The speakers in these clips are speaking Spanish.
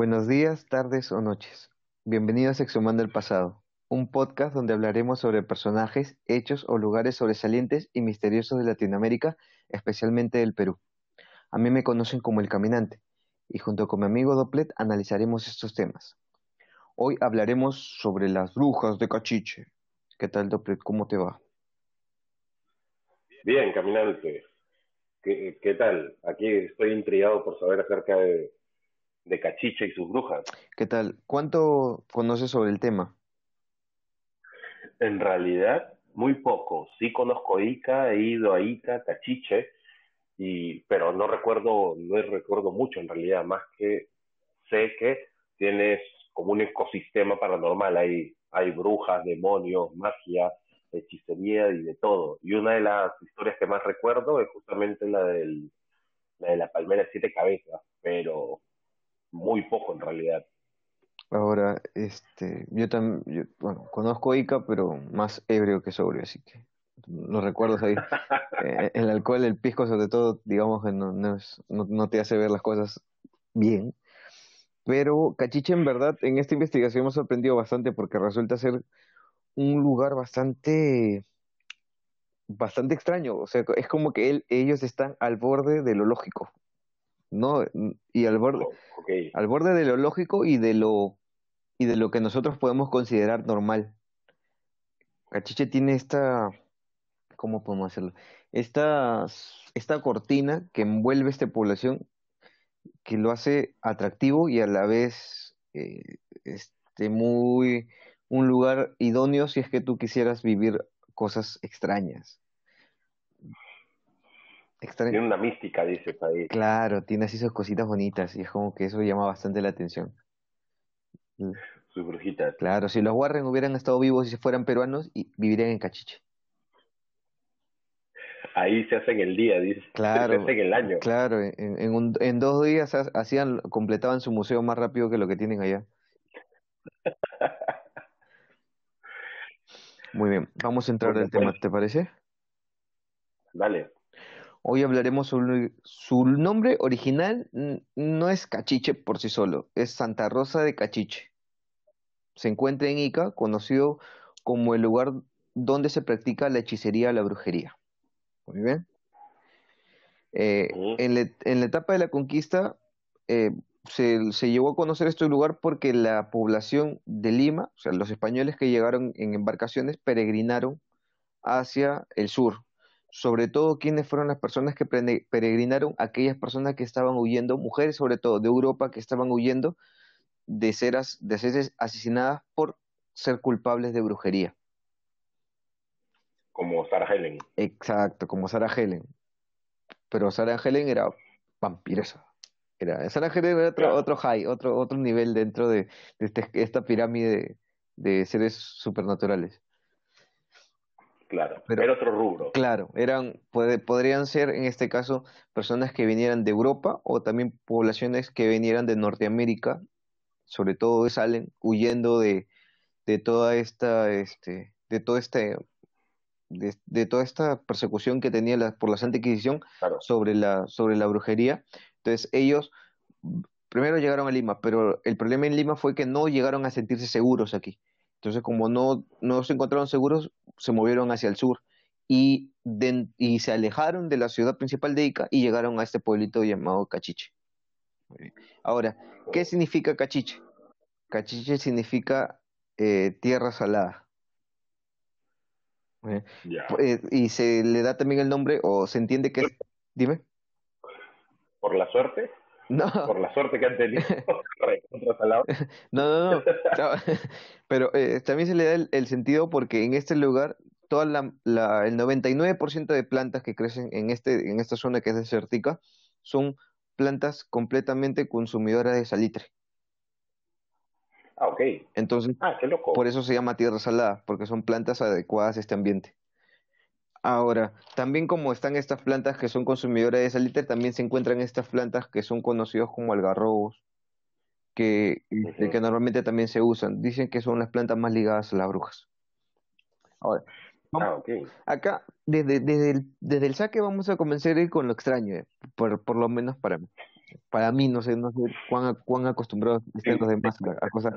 Buenos días, tardes o noches. Bienvenidos a Exhumando el Pasado, un podcast donde hablaremos sobre personajes, hechos o lugares sobresalientes y misteriosos de Latinoamérica, especialmente del Perú. A mí me conocen como El Caminante, y junto con mi amigo Doplet analizaremos estos temas. Hoy hablaremos sobre las brujas de Cachiche. ¿Qué tal, Doplet? ¿Cómo te va? Bien, Caminante. ¿Qué, qué tal? Aquí estoy intrigado por saber acerca de, de Cachiche y sus brujas. ¿Qué tal? ¿Cuánto conoces sobre el tema? En realidad, muy poco. Sí conozco Ica, he ido a Ica, Cachiche, y, pero no recuerdo, no recuerdo mucho en realidad, más que sé que tienes como un ecosistema paranormal, hay, hay brujas, demonios, magia, hechicería y de todo. Y una de las historias que más recuerdo es justamente la del la de la palmera de siete cabezas, pero muy poco en realidad. Ahora, este, yo también, bueno, conozco Ica, pero más ebrio que sobrio, así que los recuerdos ahí. Eh, el alcohol, el pisco, sobre todo, digamos que no, no, no, te hace ver las cosas bien. Pero Cachiche, en verdad, en esta investigación ha sorprendido bastante porque resulta ser un lugar bastante, bastante extraño. O sea, es como que él, ellos están al borde de lo lógico. ¿No? Y al borde, Oh, al borde de lo lógico y de lo, y de lo que nosotros podemos considerar normal. Cachiche tiene esta, ¿cómo podemos hacerlo? Esta, esta cortina que envuelve esta población, que lo hace atractivo y a la vez eh, este, muy, un lugar idóneo si es que tú quisieras vivir cosas extrañas. Tiene una mística, dices ahí. Claro, tiene así sus cositas bonitas y es como que eso llama bastante la atención. Mm, Sus brujitas. Claro, si los Warren hubieran estado vivos y si fueran peruanos, y vivirían en Cachiche. Ahí se hacen el día, dices. Se Claro, hacen el año. claro, en, en, un- en dos días ha- hacían, completaban su museo más rápido que lo que tienen allá. Muy bien, vamos a entrar al tema, ¿te parece? dale. Hoy hablaremos sobre su nombre original, no es Cachiche por sí solo, es Santa Rosa de Cachiche. Se encuentra en Ica, conocido como el lugar donde se practica la hechicería o la brujería. Muy bien. Eh, en la, en la etapa de la conquista eh, se, se llegó a conocer este lugar porque la población de Lima, o sea, los españoles que llegaron en embarcaciones, peregrinaron hacia el sur. Sobre todo, ¿quiénes fueron las personas que peregrinaron? Aquellas personas que estaban huyendo, mujeres sobre todo de Europa, que estaban huyendo de ser, as- de ser asesinadas por ser culpables de brujería. Como Sarah Helen. Exacto, como Sarah Helen. Pero Sarah Helen era vampiresa. Era, Sarah Helen era otro, Claro, otro high, otro, otro nivel dentro de, de este- esta pirámide de, de seres supernaturales. Claro. Pero Era otro rubro. claro, eran, puede- podrían ser en este caso personas que vinieran de Europa o también poblaciones que vinieran de Norteamérica, sobre todo salen huyendo de, de toda esta, este, de todo este, de, de toda esta persecución que tenía la- por la Santa Inquisición Claro. sobre la, sobre la brujería. Entonces ellos primero llegaron a Lima, pero el problema en Lima fue que no llegaron a sentirse seguros aquí. Entonces como no, no se encontraron seguros, se movieron hacia el sur y, de- y se alejaron de la ciudad principal de Ica y llegaron a este pueblito llamado Cachiche. Ahora, ¿qué significa Cachiche? Cachiche significa eh, tierra salada. Eh, y se le da también el nombre, o se entiende que es, dime, Por la suerte, no, por la suerte que han tenido no, no, no, pero eh, también se le da el, el sentido porque en este lugar, toda la, la- el 99% de plantas que crecen en este, en esta zona que es desértica, son plantas completamente consumidoras de salitre. Ah, ok. Entonces, Ah, qué loco. por eso se llama tierra salada, porque son plantas adecuadas a este ambiente. Ahora, también como están estas plantas que son consumidoras de salitre, también se encuentran estas plantas que son conocidos como algarrobos, que, que normalmente también se usan. Dicen que son las plantas más ligadas a las brujas. Ahora, vamos- Ah, ok. acá, desde, desde el, desde el saque vamos a comenzar a ir con lo extraño, eh, por, por lo menos para mí. Para mí, no sé, no sé cuán, cuán acostumbrados están los demás a, a cosas.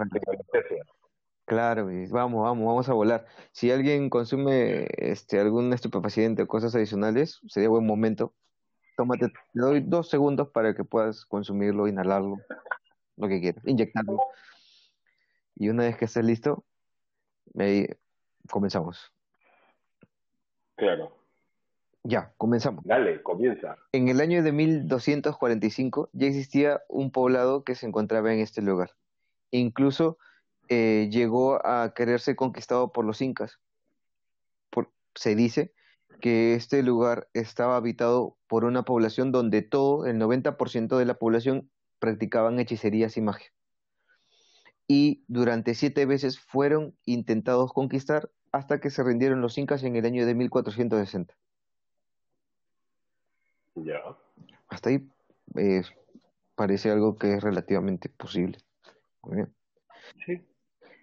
Claro, y vamos, vamos, vamos a volar. Si alguien consume este algún estupefaciente o cosas adicionales, sería buen momento. Tómate, te doy dos segundos para que puedas consumirlo, inhalarlo, lo que quieras, inyectarlo. Y una vez que estés listo, ahí comenzamos. Claro. Ya, comenzamos. Dale, comienza. En el año de 1245 ya existía un poblado que se encontraba en este lugar. Incluso eh, llegó a quererse conquistado por los incas. Por- se dice que este lugar estaba habitado por una población donde todo, el 90% de la población, practicaban hechicerías y magia. Y durante siete veces fueron intentados conquistar hasta que se rindieron los incas en el año de 1460. Ya. Hasta ahí eh, parece algo que es relativamente posible. Muy bien. Sí.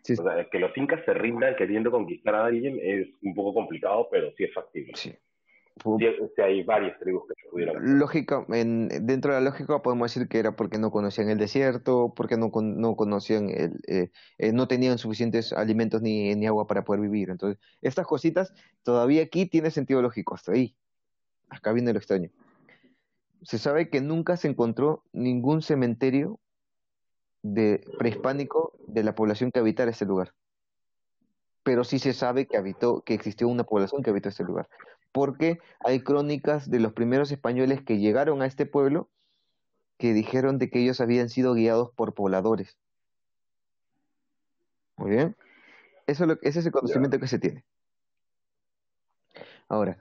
Sí, O sea, que los incas se rindan queriendo conquistar a alguien es un poco complicado, pero sí es factible. sí. Sí, sí hay varias tribus que pudieron. Lógica, en, dentro de la lógica podemos decir que era porque no conocían el desierto, porque no, con- no conocían el, eh, eh, no tenían suficientes alimentos ni, ni agua para poder vivir. Entonces, estas cositas todavía aquí tiene sentido lógico, hasta ahí. Acá viene lo extraño. Se sabe que nunca se encontró ningún cementerio de prehispánico de la población que habitara este lugar. Pero sí se sabe que habitó, que existió una población que habitó este lugar. Porque hay crónicas de los primeros españoles que llegaron a este pueblo que dijeron de que ellos habían sido guiados por pobladores. Muy bien. Eso es lo- ese es el conocimiento que se tiene. Ahora,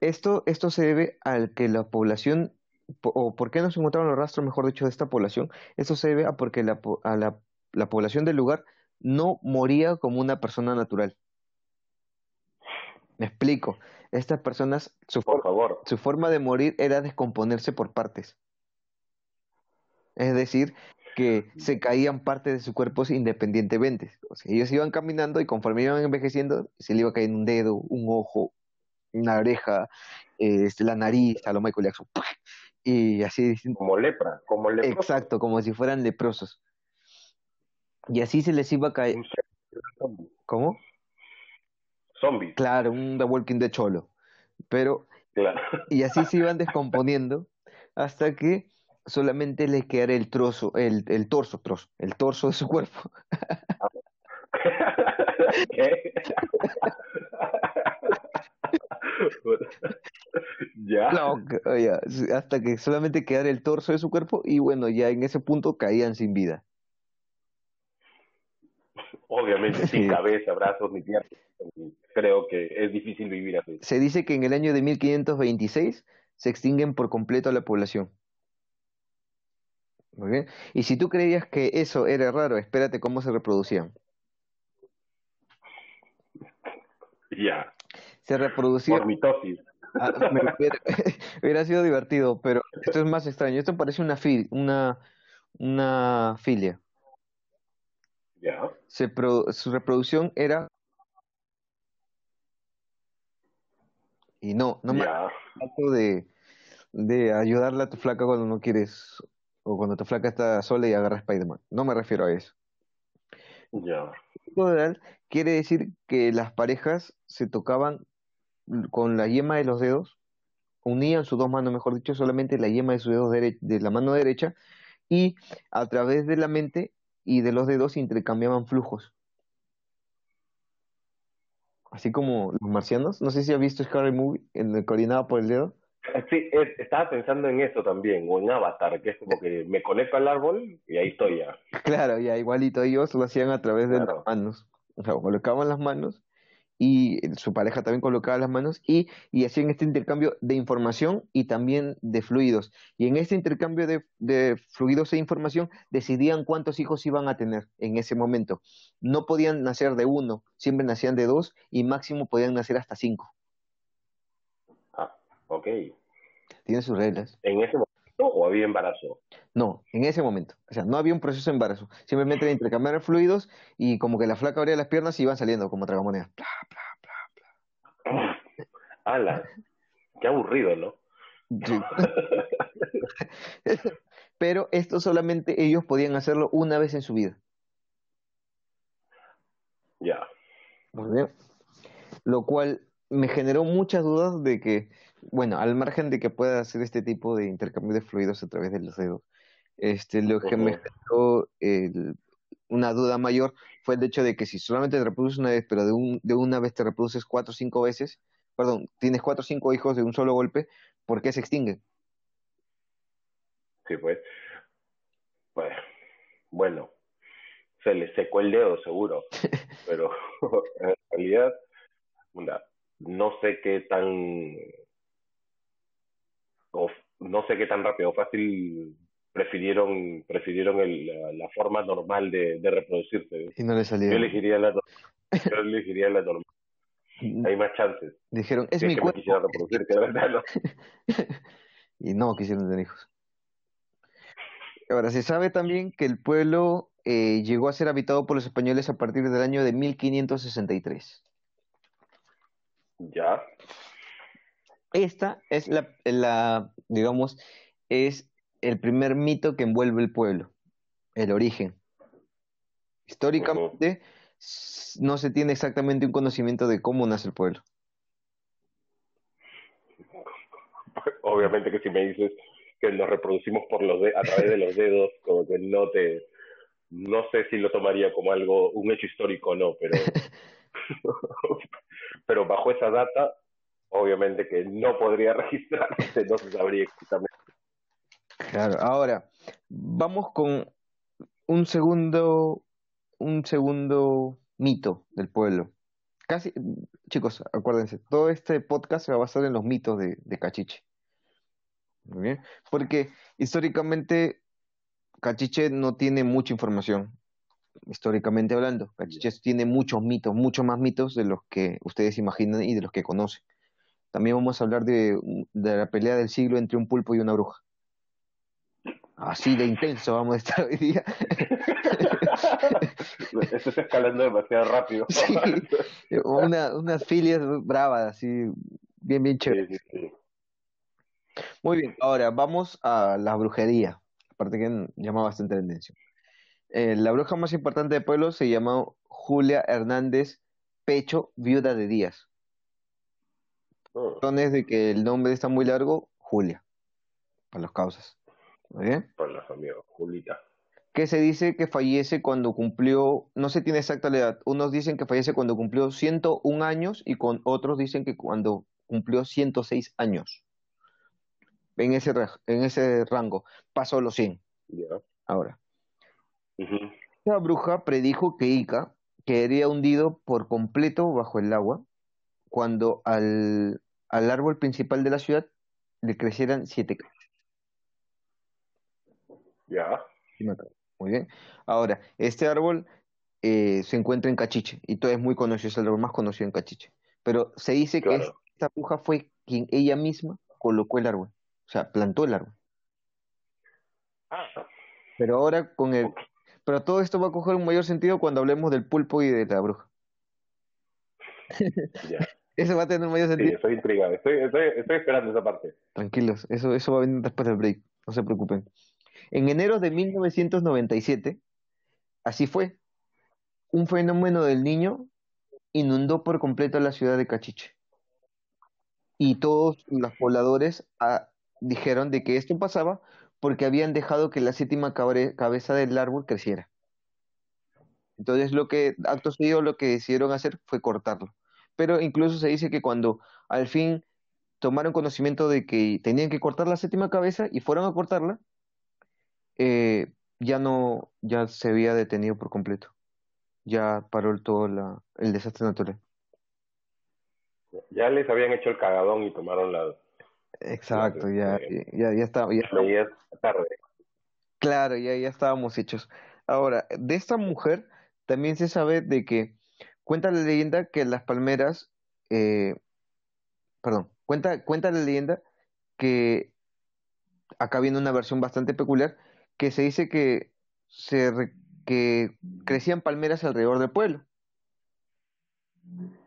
esto, esto se debe al que la población, po- o por qué no se encontraron los rastros, mejor dicho, de esta población, esto se debe a porque la, a la, la población del lugar no moría como una persona natural. Me explico. Estas personas, su, Por favor. su forma de morir era descomponerse por partes. Es decir, que se caían partes de sus cuerpos independientemente. O sea, ellos iban caminando y conforme iban envejeciendo, se le iba cayendo un dedo, un ojo, una oreja, eh, este, la nariz, a lo Michael Jackson. Y así. Como lepra, como lepra. Exacto, como si fueran leprosos. Y así se les iba a caer. Un. ¿Cómo? Zombie. Claro, un The Walking Dead cholo. Pero Claro. Y así se iban descomponiendo hasta que solamente les quedara el trozo, el, el torso, trozo, el torso de su cuerpo. ¿Qué? ya. No, ya, hasta que solamente quedara el torso de su cuerpo y bueno, ya en ese punto caían sin vida. Obviamente sin cabeza, brazos ni piernas. Creo que es difícil vivir así. Se dice que en el año de 1526 se extinguen por completo la población. Muy bien. Y si tú creías que eso era raro, espérate cómo se reproducían. Ya. Se reproducían Por mitosis. Ah, me hubiera, hubiera sido divertido, pero esto es más extraño. Esto parece una fil, una, una filia. Ya. Se pro- su reproducción era y no, no me trato de, de ayudarle a tu flaca cuando no quieres o cuando tu flaca está sola y agarra a Spider-Man. No me refiero a eso. Ya. Quiere decir que las parejas se tocaban con la yema de los dedos, unían sus dos manos, mejor dicho, solamente la yema de sus dedos de la mano derecha y a través de la mente y de los dedos intercambiaban flujos. Así como los marcianos. No sé si has visto Scary Movie, en el coordinado por el dedo. Sí, es- estaba pensando en eso también, o en Avatar, que es como que me conecto al árbol y ahí estoy ya. Claro, ya igualito ellos lo hacían a través de Claro. las manos. O sea, colocaban las manos y su pareja también colocaba las manos y, y hacían este intercambio de información y también de fluidos. Y en este intercambio de, de fluidos e información decidían cuántos hijos iban a tener en ese momento. No podían nacer de uno, siempre nacían de dos y máximo podían nacer hasta cinco. Ah, ok. Tiene sus reglas. ¿En ese momento o había embarazo? No, en ese momento. O sea, no había un proceso de embarazo. Simplemente intercambiar fluidos y como que la flaca abría las piernas y iban saliendo como tragamonedas. Pla, pla, pla. Ala, qué aburrido, ¿no? Sí. pero esto solamente ellos podían hacerlo una vez en su vida. Ya. Muy bien. Lo cual me generó muchas dudas de que, bueno, al margen de que pueda hacer este tipo de intercambio de fluidos a través de los dedos, este, lo que me generó una duda mayor fue el hecho de que si solamente te reproduces una vez, pero de, un, de una vez te reproduces cuatro o cinco veces, perdón, tienes cuatro o cinco hijos de un solo golpe, ¿por qué se extinguen? Sí, pues. Pues, bueno, se le secó el dedo seguro, pero en realidad, no sé qué tan, o no sé qué tan rápido o fácil prefirieron prefirieron el, la, forma normal de, de, reproducirse. Y no le salió. Yo elegiría la, yo elegiría la normal. Hay más chances. Dijeron, es mi cuerpo. y no quisieron tener hijos. Ahora, se sabe también que el pueblo eh, llegó a ser habitado por los españoles a partir del año de 1563. Ya. Esta es la, la, digamos, es el primer mito que envuelve el pueblo, el origen. Históricamente no se tiene exactamente un conocimiento de cómo nace el pueblo. Obviamente que si me dices que nos reproducimos por los a través de los dedos, como que no te, no sé si lo tomaría como algo, un hecho histórico o no, pero, pero bajo esa data, obviamente que no podría registrarse, no se sabría exactamente. Claro, ahora vamos con un segundo, un segundo mito del pueblo. Casi, chicos, acuérdense, todo este podcast se va a basar en los mitos de, de Cachiche. Muy bien, porque históricamente Cachiche no tiene mucha información, históricamente hablando. Cachiche tiene muchos mitos, muchos más mitos de los que ustedes imaginan y de los que conocen. También vamos a hablar de, la pelea del siglo entre un pulpo y una bruja. Así de intenso vamos a estar hoy día. Esto está escalando demasiado rápido. Sí, una, unas filias bravas, así, bien, bien chévere. Muy bien, ahora vamos a la brujería aparte que llama bastante atención. Eh, la bruja más importante del pueblo se llama Julia Hernández Pecho, viuda de Díaz. Razones de que el nombre está muy largo, Julia, para las causas. ¿Muy bien? Para las amigos, Julita. Que se dice que fallece cuando cumplió, no se tiene exacta la edad, unos dicen que fallece cuando cumplió 101 años y con otros dicen que cuando cumplió 106 años en ese, en ese rango, pasó los 100. Ahora, la bruja predijo que Ica quedaría hundido por completo bajo el agua cuando al, al árbol principal de la ciudad le crecieran siete Ya. Muy bien. Ahora, este árbol eh, se encuentra en Cachiche y todo es muy conocido, es el árbol más conocido en Cachiche. Pero se dice que esta bruja fue quien ella misma colocó el árbol. O sea, plantó el árbol. Ah. Pero ahora con el... Pero todo esto va a coger un mayor sentido cuando hablemos del pulpo y de la bruja. Eso va a tener un mayor sentido. Sí, estoy intrigado. Estoy, estoy, esperando esa parte. Tranquilos, eso, eso va a venir después del break. No se preocupen. En enero de 1997, así fue. Un fenómeno del niño inundó por completo la ciudad de Cachiche. Y todos los pobladores a, dijeron de que esto pasaba porque habían dejado que la séptima cabeza del árbol creciera. Entonces lo que acto seguido lo que decidieron hacer fue cortarlo. Pero incluso se dice que cuando al fin tomaron conocimiento de que tenían que cortar la séptima cabeza y fueron a cortarla, eh, ya no, ya se había detenido por completo. Ya paró todo la, el desastre natural. Ya les habían hecho el cagadón y tomaron la, Exacto, ya, ya, ya, está, ya tarde. Claro, ya, ya estábamos hechos. Ahora, de esta mujer también se sabe de que cuenta la leyenda que las palmeras, eh, perdón, cuenta, cuenta la leyenda que acá viene una versión bastante peculiar, que se dice que se que crecían palmeras alrededor del pueblo.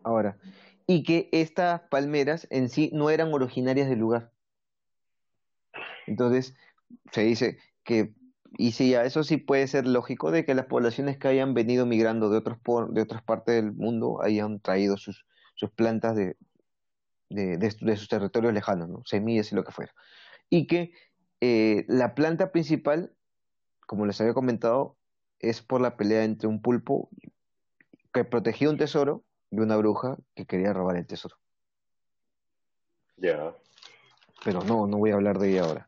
Ahora, y que estas palmeras en sí no eran originarias del lugar. Entonces, se dice que, y sí, ya, eso sí puede ser lógico de que las poblaciones que hayan venido migrando de otros de otras partes del mundo hayan traído sus, sus plantas de, de, de, sus territorios lejanos, ¿no? semillas y lo que fuera. Y que eh, la planta principal, como les había comentado, es por la pelea entre un pulpo que protegía un tesoro y una bruja que quería robar el tesoro. Ya. Pero no, no voy a hablar de ella ahora.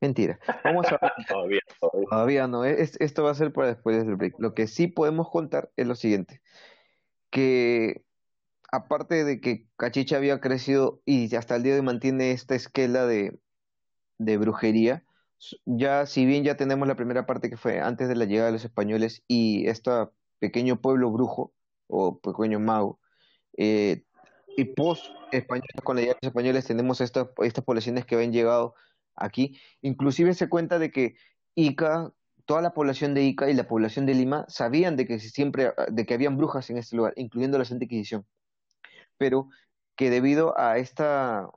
Mentira. Vamos a todavía, todavía. todavía no. esto va a ser para después del break. Lo que sí podemos contar es lo siguiente. Que aparte de que Cachicha había crecido y hasta el día de hoy mantiene esta esquela de, de brujería, ya si bien ya tenemos la primera parte que fue antes de la llegada de los españoles y este pequeño pueblo brujo o pequeño mago, eh, y post españoles con la llegada de los españoles tenemos estas, estas poblaciones que habían llegado aquí, inclusive se cuenta de que Ica, toda la población de Ica y la población de Lima sabían de que siempre, de que habían brujas en este lugar, incluyendo la Santa Inquisición pero que debido a esta,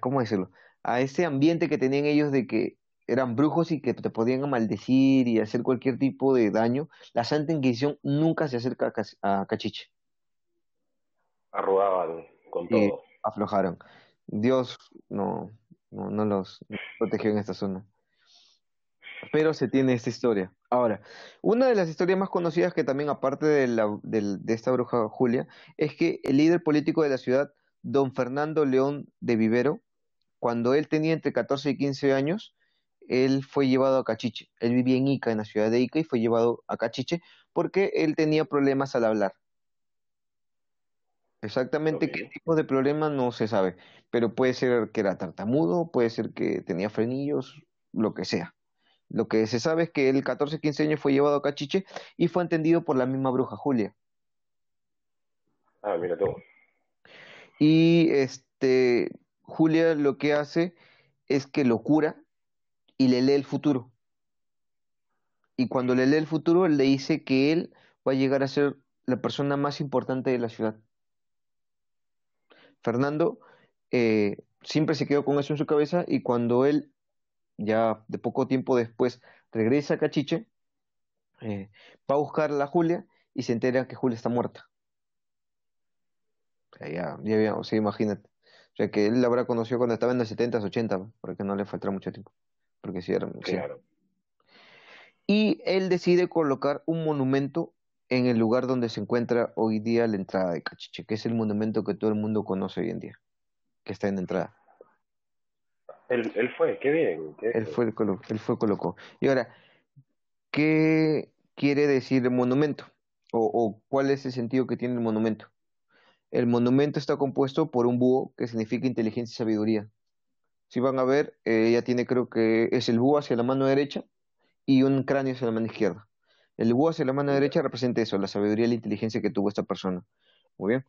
¿cómo decirlo? A ese ambiente que tenían ellos de que eran brujos y que te podían maldecir y hacer cualquier tipo de daño, la Santa Inquisición nunca se acerca a, Cachiche. Arrugaban con todo. aflojaron. Dios no, no, no los protegió en esta zona. Pero se tiene esta historia. Ahora, una de las historias más conocidas que también aparte de, la, de, esta bruja Julia, es que el líder político de la ciudad, don Fernando León de Vivero, cuando él tenía entre 14 y 15 años, él fue llevado a Cachiche. Él vivía en Ica, en la ciudad de Ica, y fue llevado a Cachiche porque él tenía problemas al hablar. Exactamente qué tipo de problema no se sabe, pero puede ser que era tartamudo, puede ser que tenía frenillos, lo que sea. Lo que se sabe es que el 14-15 años fue llevado a Cachiche y fue entendido por la misma bruja Julia. Ah, mira tú. Y este Julia lo que hace es que lo cura y le lee el futuro. Y cuando le lee el futuro, le dice que él va a llegar a ser la persona más importante de la ciudad. Fernando eh, siempre se quedó con eso en su cabeza y cuando él ya de poco tiempo después regresa a Cachiche, eh, va a buscar a la Julia y se entera que Julia está muerta. O sea, ya, ya, o sea, imagínate. O sea, que él la habrá conocido cuando estaba en los 70s, 80, para que no le faltara mucho tiempo. Porque sí era. Claro. Y él decide colocar un monumento en el lugar donde se encuentra hoy día la entrada de Cachiche, que es el monumento que todo el mundo conoce hoy en día, que está en la entrada. Él, él fue, qué bien. él, fue, él fue colocó. Y ahora, ¿qué quiere decir el monumento? O, o, cuál es el sentido que tiene el monumento? El monumento está compuesto por un búho que significa inteligencia y sabiduría. Si van a ver, eh, ella tiene creo que es el búho hacia la mano derecha y un cráneo hacia la mano izquierda. El búho hacia la mano derecha representa eso, la sabiduría y la inteligencia que tuvo esta persona. Muy bien.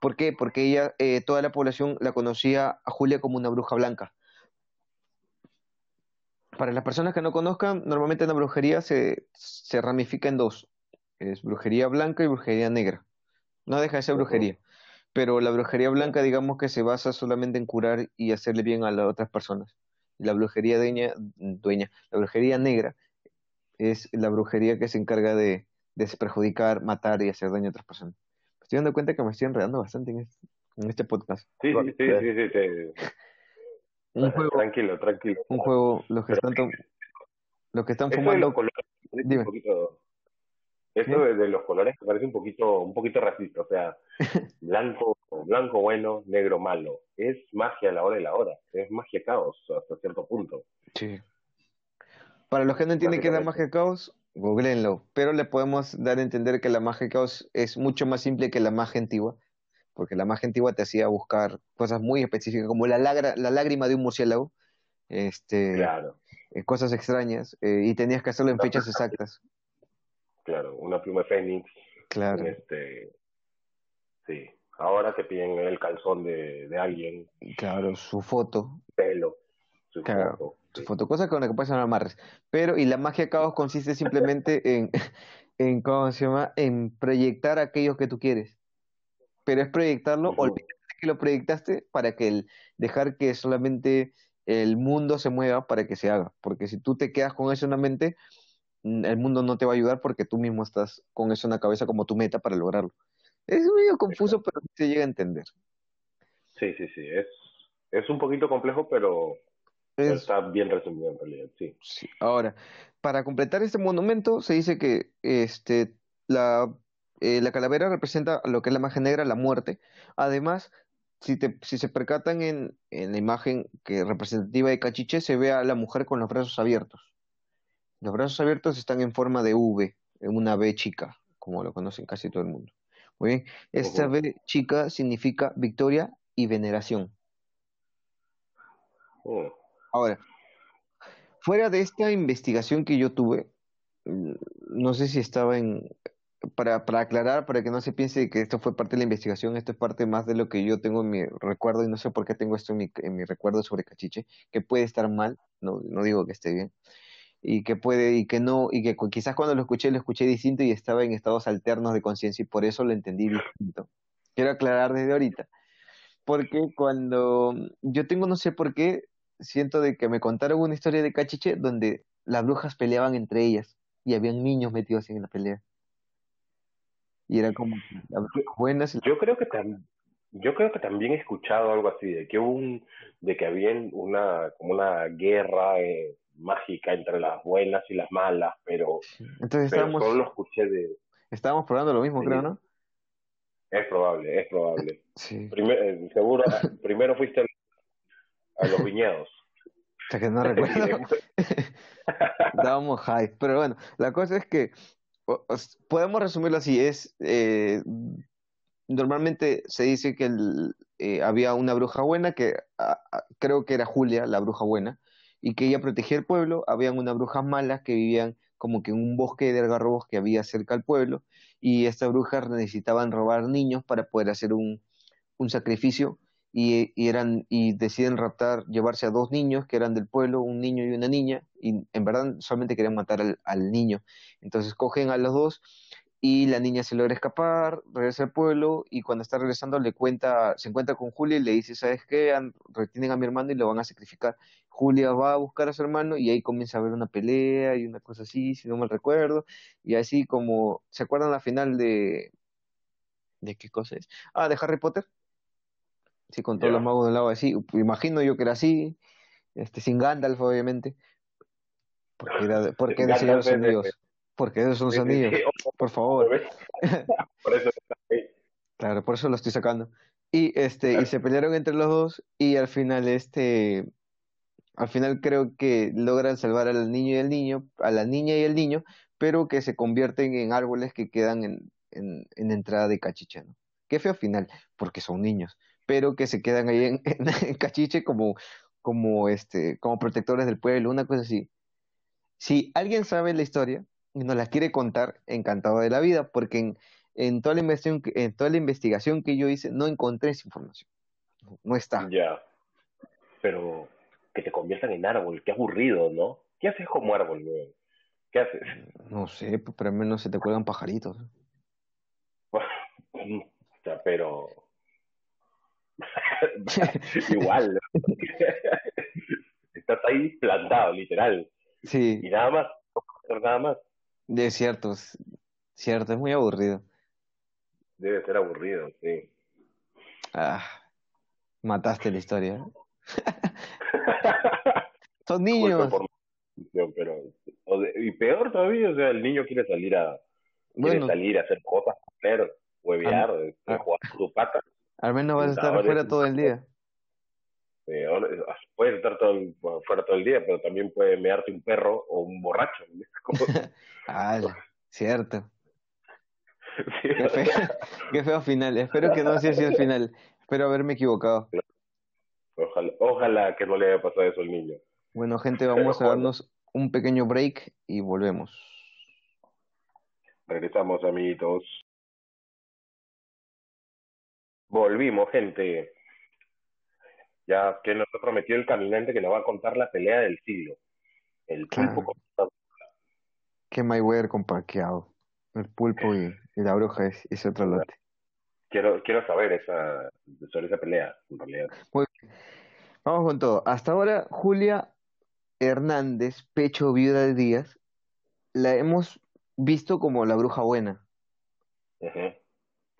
¿Por qué? Porque ella, eh, toda la población la conocía a Julia como una bruja blanca para las personas que no conozcan, normalmente la brujería se, se ramifica en dos. Es brujería blanca y brujería negra. No deja de ser brujería. Pero la brujería blanca, digamos que se basa solamente en curar y hacerle bien a las otras personas. La brujería dueña, dueña la brujería negra es la brujería que se encarga de, de perjudicar, matar y hacer daño a otras personas. Me estoy dando cuenta que me estoy enredando bastante en este, en este podcast. Sí, sí, sí, sí, sí, un juego, tranquilo, tranquilo. Un juego, los que están, los que están fumando. De colores, un poquito, eso de, los colores me parece un poquito, un poquito racista, o sea, blanco, blanco bueno, negro malo. Es magia a la hora de la hora, es magia caos hasta cierto punto. Sí. Para los que no entienden qué es la magia caos, googleenlo, pero le podemos dar a entender que la magia caos es mucho más simple que la magia antigua porque la magia antigua te hacía buscar cosas muy específicas, como la, la lágrima de un murciélago, este, eh, cosas extrañas, eh, y tenías que hacerlo en fechas exactas. Claro, una pluma fénix. Claro. Este, sí, ahora te piden el calzón de, de alguien. Claro, su foto. Pelo. Su foto. Su foto, cosa con la que puedes amarres. Pero, y la magia caos consiste simplemente en, en, ¿cómo se llama? En proyectar aquellos que tú quieres pero es proyectarlo, olvídate que lo proyectaste para que el dejar que solamente el mundo se mueva para que se haga. Porque si tú te quedas con eso en la mente, mm, el mundo no te va a ayudar porque tú mismo estás con eso en la cabeza como tu meta para lograrlo. Es medio confuso, pero se llega a entender. Sí, sí, sí. Es, es un poquito complejo, pero está bien resumido en realidad, sí. sí. Ahora, para completar este monumento, se dice que este, la, eh, la calavera representa lo que es la magia negra, la muerte. Además, si, te, si se percatan en, en la imagen que representativa de Cachiche, se ve a la mujer con los brazos abiertos. Los brazos abiertos están en forma de V, en una V chica, como lo conocen casi todo el mundo. Muy bien, esta V chica significa victoria y veneración. Oh. Ahora, fuera de esta investigación que yo tuve, no sé si estaba en, para, para aclarar, para que no se piense que esto fue parte de la investigación, esto es parte más de lo que yo tengo en mi recuerdo y no sé por qué tengo esto en mi, en mi recuerdo sobre Cachiche, que puede estar mal, no, no digo que esté bien, y que puede, y que no, y que quizás cuando lo escuché lo escuché distinto y estaba en estados alternos de conciencia y por eso lo entendí distinto. Quiero aclarar desde ahorita, porque cuando yo tengo, no sé por qué, siento de que me contaron una historia de Cachiche donde las brujas peleaban entre ellas y habían niños metidos en la pelea. Y era como buenas. Yo creo que también yo creo que también he escuchado algo así de que hubo un de que había una como una guerra eh, mágica entre las buenas y las malas, pero, Entonces estábamos, solo lo escuché de estábamos probando lo mismo, creo, ¿no? Es probable, es probable. Sí. Eh, seguro, primero fuiste a los viñedos. O sea que no recuerdo. Estábamos high. Pero bueno, la cosa es que podemos resumirlo así, es eh, normalmente se dice que eh, había una bruja buena, que creo que era Julia, la bruja buena, y que ella protegía el pueblo, habían unas brujas malas que vivían como que en un bosque de algarrobos que había cerca al pueblo, y estas brujas necesitaban robar niños para poder hacer un, un sacrificio y, eran y deciden raptar, llevarse a dos niños que eran del pueblo, un niño y una niña, y en verdad solamente querían matar al, niño. Entonces cogen a los dos y la niña se logra escapar, regresa al pueblo y cuando está regresando le cuenta, se encuentra con Julia y le dice, ¿sabes qué? Retienen a mi hermano y lo van a sacrificar. Julia va a buscar a su hermano y ahí comienza a haber una pelea y una cosa así, si no mal recuerdo, y así como, ¿se acuerdan la final de... ¿De qué cosa es? Ah, de Harry Potter. Sí, con todos los magos del lado así. Imagino yo que era así, este, sin Gandalf, obviamente. Porque era, porque era Señor los Porque esos son sonidos. Por favor. por eso Claro, por eso lo estoy sacando. Y este, y se pelearon entre los dos, y al final, este, al final creo que logran salvar al niño y el niño, a la niña y el niño, pero que se convierten en árboles que quedan en, en, en entrada de cachicha, ¿no? Qué feo final, porque son niños pero que se quedan ahí en, Cachiche como, como, este, como protectores del pueblo, una cosa así. Si alguien sabe la historia y nos la quiere contar, encantado de la vida, porque en, en, toda, la investigación, en toda la investigación que yo hice no encontré esa información. No está. Ya. Pero que te conviertan en árbol, qué aburrido, ¿no? ¿Qué haces como árbol, güey? ¿Qué haces? No sé, pero al menos se te cuelgan pajaritos. o sea, pero Igual. Estás ahí plantado, literal. Sí. Y nada más, no nada más. Es cierto, cierto, es muy aburrido. Debe ser aburrido, sí. Ah, mataste la historia. Son niños. pero, y peor todavía, o sea, el niño quiere salir a, quiere salir a hacer cosas, pero huevear, a, jugar su pata. Al menos vas a estar afuera todo el día. puedes estar todo fuera todo el día, pero también puede mearte un perro o un borracho. ah, cierto. Qué, feo, qué feo final. Espero que no sea así el final. Espero haberme equivocado. Ojalá, ojalá que no le haya pasado eso al niño. Bueno, gente, vamos a darnos un pequeño break y volvemos. Regresamos, amiguitos. Volvimos, gente. Ya que nos ha prometido el caminante que nos va a contar la pelea del siglo. El pulpo claro. Que Mayweather con parqueado. El pulpo y, la bruja es, ese otro lote. Quiero, quiero saber esa, sobre esa pelea, en realidad. Vamos con todo. Hasta ahora, Julia Hernández, pecho viuda de Díaz, la hemos visto como la bruja buena, Ujú,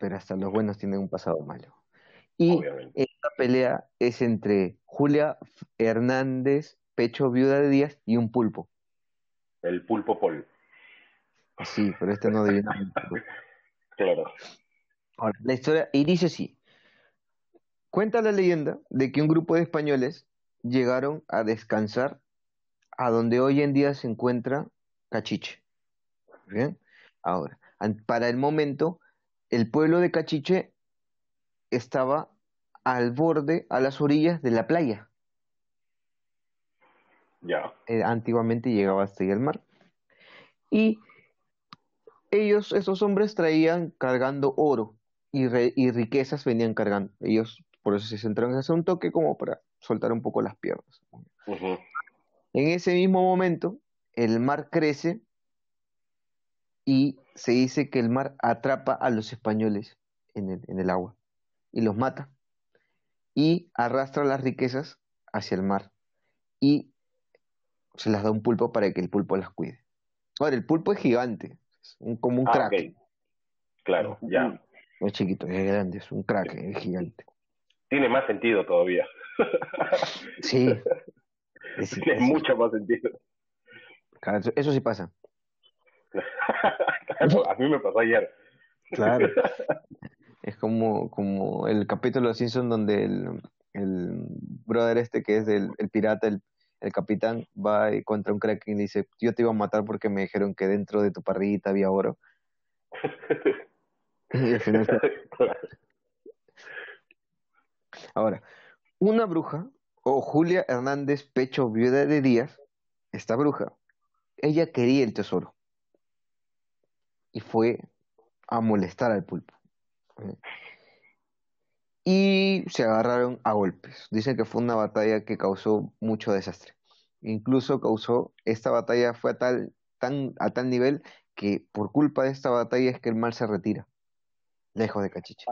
pero hasta los buenos tienen un pasado malo. Y Obviamente. esta pelea es entre Julia Hernández, pecho viuda de Díaz, y un pulpo. El pulpo pol. Sí, pero este no adivina. Claro. Ahora, la historia, y dice así, cuenta la leyenda de que un grupo de españoles llegaron a descansar a donde hoy en día se encuentra Cachiche. Bien, ahora, para el momento, el pueblo de Cachiche estaba al borde, a las orillas de la playa. Ya. Eh, antiguamente llegaba hasta ahí el mar. Y ellos, esos hombres, traían cargando oro y, re- y riquezas venían cargando. Ellos, por eso se centraron en hacer un toque como para soltar un poco las piernas. En ese mismo momento, el mar crece y se dice que el mar atrapa a los españoles en el, en el agua y los mata y arrastra las riquezas hacia el mar y se las da un pulpo para que el pulpo las cuide. Ahora, el pulpo es gigante, es un- como un Ah, crack. Claro, ya. No es chiquito, es grande, es un crack, es gigante. Tiene más sentido todavía. Sí, es- Tiene es- mucho más sentido. claro, eso, eso sí pasa. Claro, a mí me pasó ayer. Claro. Es como, como el capítulo de Los Simpsons donde el, el brother este que es el, el pirata, el, el capitán, va y contra un kraken y le dice, yo te iba a matar porque me dijeron que dentro de tu parrillita había oro. Y al final se- Claro. Ahora, una bruja, o Julia Hernández Pecho, viuda de Díaz, esta bruja, ella quería el tesoro y fue a molestar al pulpo. Y se agarraron a golpes. Dicen que fue una batalla que causó mucho desastre. Incluso causó, esta batalla fue a tal, tan, a tal nivel que por culpa de esta batalla es que el mal se retira, lejos de Cachiche.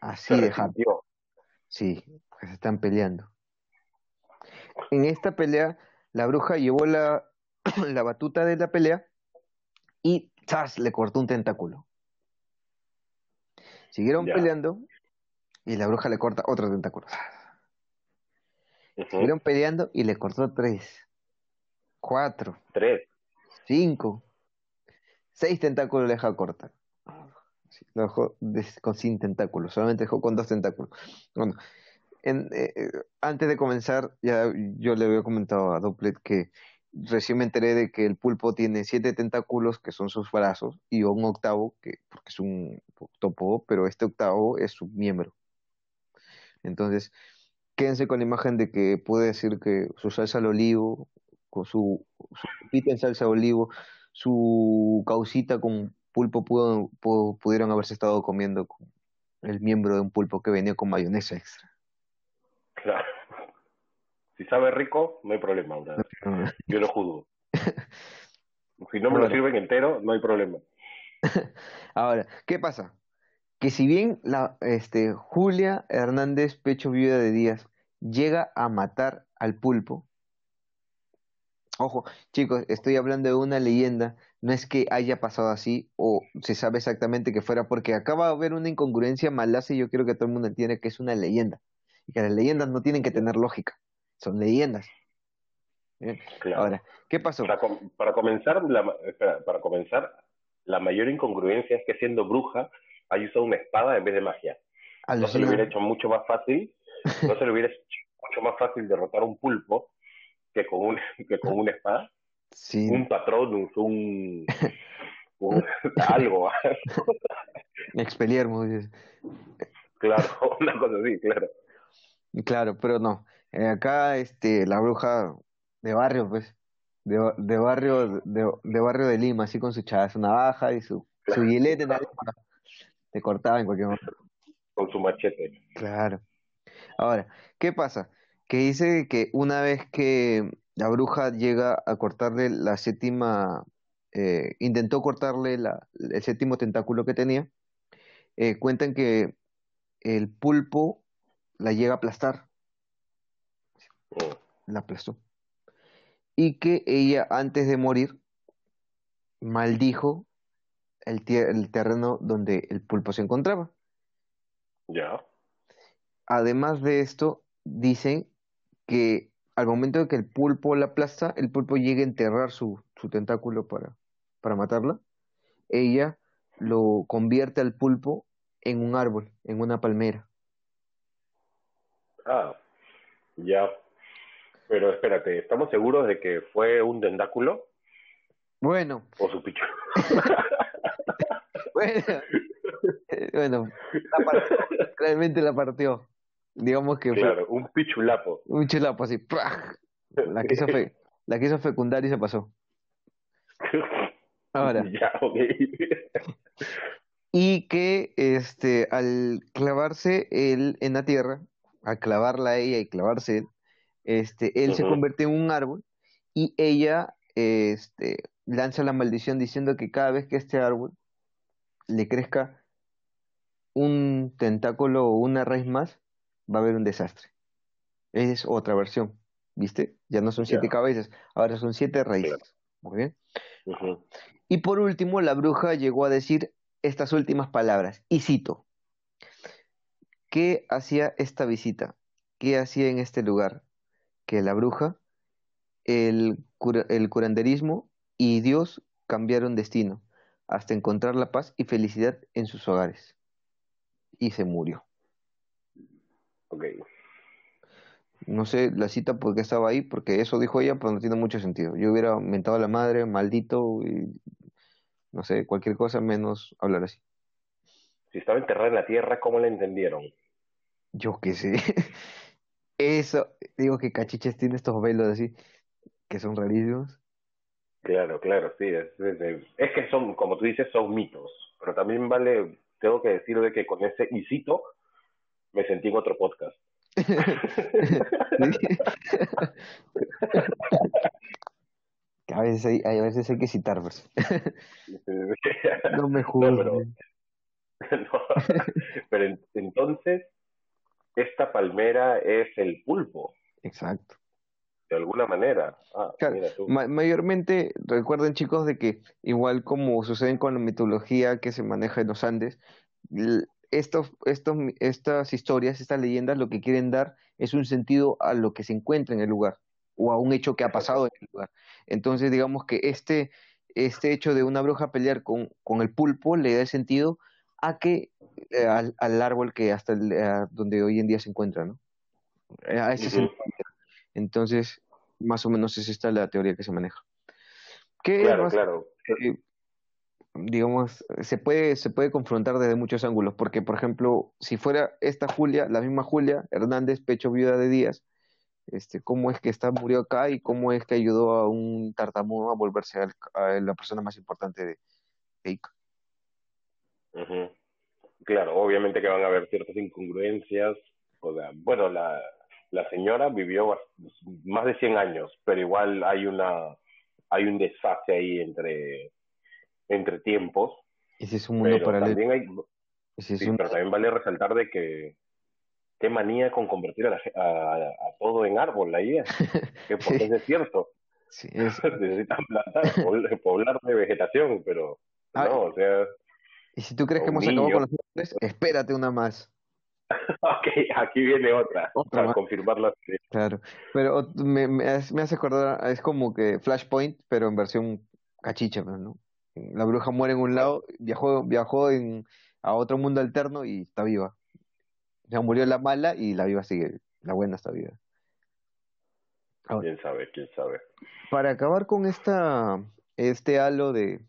Así Se de resintió. Sí, porque se están peleando. En esta pelea, la bruja llevó la, la batuta de la pelea y ¡zas! le cortó un tentáculo. Siguieron Ya. peleando y la bruja le corta otro tentáculo. Siguieron peleando y le cortó tres, cuatro, Tres. cinco, seis tentáculos le dejó cortar. Sí, Lo dejó con sin tentáculos, solamente dejó con dos tentáculos. Bueno, en- eh, eh, antes de comenzar, ya yo le había comentado a Dopplet que recién me enteré de que el pulpo tiene siete tentáculos, que son sus brazos, y un octavo, que, porque es un topo, pero este octavo es su miembro. Entonces, quédense con la imagen de que puede decir que su salsa al olivo, con su, su pita en salsa de olivo, su causita con pulpo pudo, pu- pudieron haberse estado comiendo con el miembro de un pulpo que venía con mayonesa extra. Claro. Si sabe rico, no hay problema, brother. Yo lo juzgo. Si no me lo sirven entero, no hay problema. Ahora, ¿qué pasa? Que si bien la, este, Julia Hernández Pecho Viuda de Díaz llega a matar al pulpo, ojo, chicos, estoy hablando de una leyenda, no es que haya pasado así o se sabe exactamente que fuera, porque acaba de haber una incongruencia malaza y yo quiero que todo el mundo entienda que es una leyenda y que las leyendas no tienen que tener lógica, son leyendas. Bien, Claro. Ahora, ¿qué pasó? Para, com- para comenzar, la, espera, para comenzar, la mayor incongruencia es que siendo bruja ha usado una espada en vez de magia. No se le hubiera hecho mucho más fácil, no se le hubiera hecho mucho más fácil derrotar un pulpo que con un, que con una espada, Sí, un patrón, un, un- algo, dices. claro, una cosa así, claro. Claro, pero no. Eh, acá, este, la bruja de barrio, pues, de, de barrio, de, de barrio de Lima, así con su chava, su navaja y su, su en la lengua. Te cortaba en cualquier momento. Con su machete. Claro. Ahora, ¿qué pasa? Que dice que una vez que la bruja llega a cortarle la séptima, eh, intentó cortarle la, el séptimo tentáculo que tenía, eh, cuentan que el pulpo la llega a aplastar. La aplastó. Y que ella, antes de morir, maldijo el, el terreno donde el pulpo se encontraba. Ya. Además de esto, dicen que al momento de que el pulpo la aplasta, el pulpo llega a enterrar su, su tentáculo para, para matarla, ella lo convierte al pulpo en un árbol, en una palmera. Ah, ya. Pero espérate, ¿estamos seguros de que fue un tentáculo Bueno, o su picho? bueno, eh, bueno, la partió, realmente la partió. Digamos que fue claro, un pichulapo. un chelapo así, ¡praj! La quiso, fe- la quiso fecundar y se pasó. Ahora, Ya, ok. y que este, al clavarse él en la tierra, al clavarla a ella y clavarse él, este, él se convierte en un árbol y ella este, lanza la maldición diciendo que cada vez que este árbol le crezca un tentáculo o una raíz más, va a haber un desastre. Esa es otra versión, ¿viste? Ya no son siete cabezas, ahora son siete raíces. Muy bien. Y por último, la bruja llegó a decir estas últimas palabras, y cito, ¿qué hacía esta visita? ¿Qué hacía en este lugar? Que la bruja, el, cura- el curanderismo y Dios cambiaron destino hasta encontrar la paz y felicidad en sus hogares. Y se murió. Ok. No sé la cita por qué estaba ahí, porque eso dijo ella, pero no tiene mucho sentido. Yo hubiera mentado a la madre, maldito, y no sé, cualquier cosa menos hablar así. Si estaba enterrada en la tierra, ¿cómo la entendieron? Yo qué sé. Eso, digo que Cachiches tiene estos velos así, que son rarísimos. Claro, claro, sí. Es, es- es que son, como tú dices, son mitos. Pero también vale, tengo que decir de que con ese isito me sentí en otro podcast. Que a veces hay, a veces hay que citar, pues. No me No, juzguen. pero, no. Pero en- entonces, esta palmera es el pulpo, Exacto. de alguna manera. Ah, Claro, mira tú. Ma- mayormente, recuerden chicos de que igual como sucede con la mitología que se maneja en los Andes, estos, estos, estas historias, estas leyendas, lo que quieren dar es un sentido a lo que se encuentra en el lugar o a un hecho que ha pasado en el lugar. Entonces, digamos que este, este hecho de una bruja pelear con, con el pulpo le da el sentido a que eh, al, al árbol que hasta el- a donde hoy en día se encuentra, ¿no? Eh, A ese. Entonces, más o menos es esta la teoría que se maneja. Que Claro, claro. eh, digamos, se puede, se puede confrontar desde muchos ángulos, porque, por ejemplo, si fuera esta Julia, la misma Julia Hernández, pecho viuda de Díaz, este, cómo es que está, murió acá y cómo es que ayudó a un tartamudo a volverse al- a la persona más importante de, de Ica. Ujú. Claro, obviamente que van a haber ciertas incongruencias. O sea, bueno, la, la señora vivió más de 100 años, pero igual hay una hay un desfase ahí entre entre tiempos, Ese es un mundo pero paralelo. también hay Ese es sí, un- pero también vale resaltar de que qué manía con convertir a, la ge- a, a todo en árbol ahí, que porque Sí. es desierto, sí, es- necesitan plantar, pobl- poblar de vegetación, pero Ah, no, o sea, y si tú crees que hemos acabado con los árboles, espérate una más. ok, aquí viene otra, Otra para más. confirmar la Claro, pero me, me, hace- me hace acordar, es como que Flashpoint, pero en versión cachicha, ¿no? La bruja muere en un lado, viajó, viajó en, a otro mundo alterno y está viva. Ya murió la mala y la viva sigue, la buena está viva. Ahora, quién sabe, quién sabe. para acabar con esta, este halo de,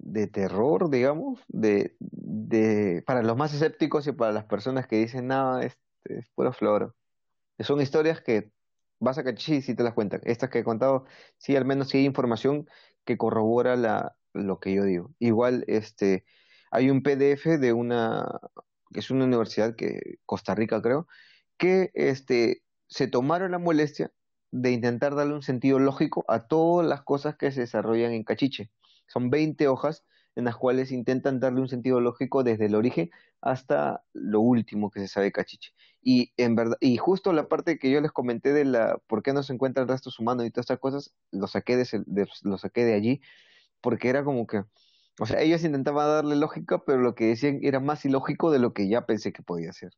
de terror, digamos, de, de, para los más escépticos y para las personas que dicen, no, es, es pura flor. Son historias que vas a cachar sí te las cuentan. Estas que he contado, sí, al menos sí hay información que corrobora lo que yo digo. Igual, este, hay un PDF de una, que es una universidad que, Costa Rica creo, que este, se tomaron la molestia de intentar darle un sentido lógico a todas las cosas que se desarrollan en Cachiche. Son 20 hojas en las cuales intentan darle un sentido lógico desde el origen hasta lo último que se sabe Cachiche. Y en verdad, y justo la parte que yo les comenté de la por qué no se encuentran restos humanos y todas estas cosas, lo saqué de, lo saqué de allí, porque era como que, o sea, ellos intentaban darle lógica, pero lo que decían era más ilógico de lo que ya pensé que podía ser.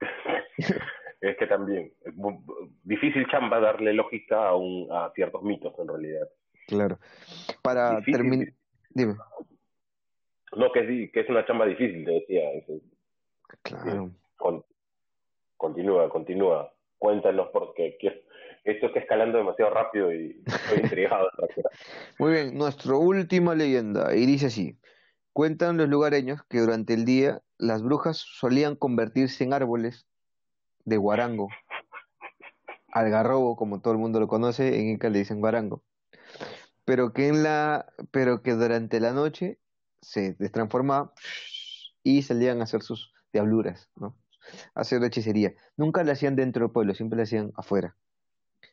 es que también difícil chamba darle lógica a, un, a ciertos mitos en realidad. Claro. Para terminar, dime. No, que es, que es una chamba difícil, te decía. Claro. continúa, continúa. Cuéntanos porque esto está escalando demasiado rápido y estoy intrigado. Muy bien, nuestra última leyenda, y dice así. Cuentan los lugareños que durante el día las brujas solían convertirse en árboles de guarango, algarrobo, como todo el mundo lo conoce, en Inca le dicen guarango, pero que en la, pero que durante la noche se transformaba y salían a hacer sus diabluras, ¿no? A hacer hechicería. Nunca lo hacían dentro del pueblo, siempre lo hacían afuera.